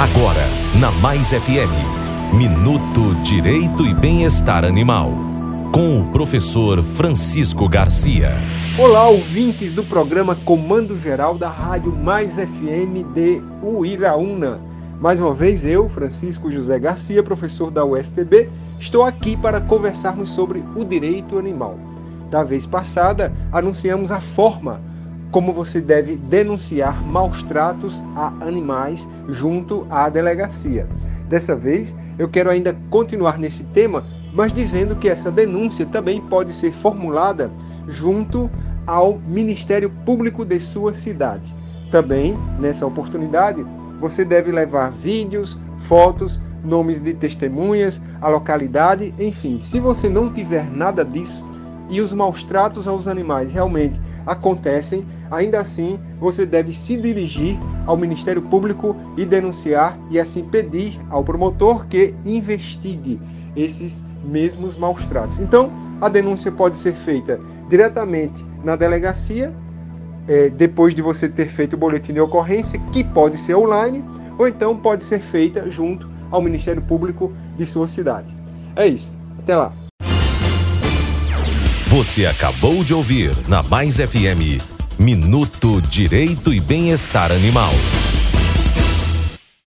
Agora, na Mais FM, Minuto Direito e Bem-Estar Animal. Com o professor Francisco Garcia. Olá, ouvintes do programa Comando Geral da Rádio Mais FM de Uiraúna. Mais uma vez, eu, Francisco José Garcia, professor da UFPB, estou aqui para conversarmos sobre o direito animal. Da vez passada, anunciamos a forma como você deve denunciar maus tratos a animais junto à delegacia. Dessa vez, eu quero ainda continuar nesse tema, mas dizendo que essa denúncia também pode ser formulada junto ao Ministério Público de sua cidade. Também, nessa oportunidade, você deve levar vídeos, fotos, nomes de testemunhas, a localidade, enfim. Se você não tiver nada disso e os maus tratos aos animais realmente acontecem, ainda assim você deve se dirigir ao Ministério Público e denunciar e assim pedir ao promotor que investigue esses mesmos maus tratos. Então, a denúncia pode ser feita diretamente na delegacia, é, depois de você ter feito o boletim de ocorrência, que pode ser online, ou então pode ser feita junto ao Ministério Público de sua cidade. É isso. Até lá. Você acabou de ouvir na Mais FM Minuto Direito e Bem-Estar Animal.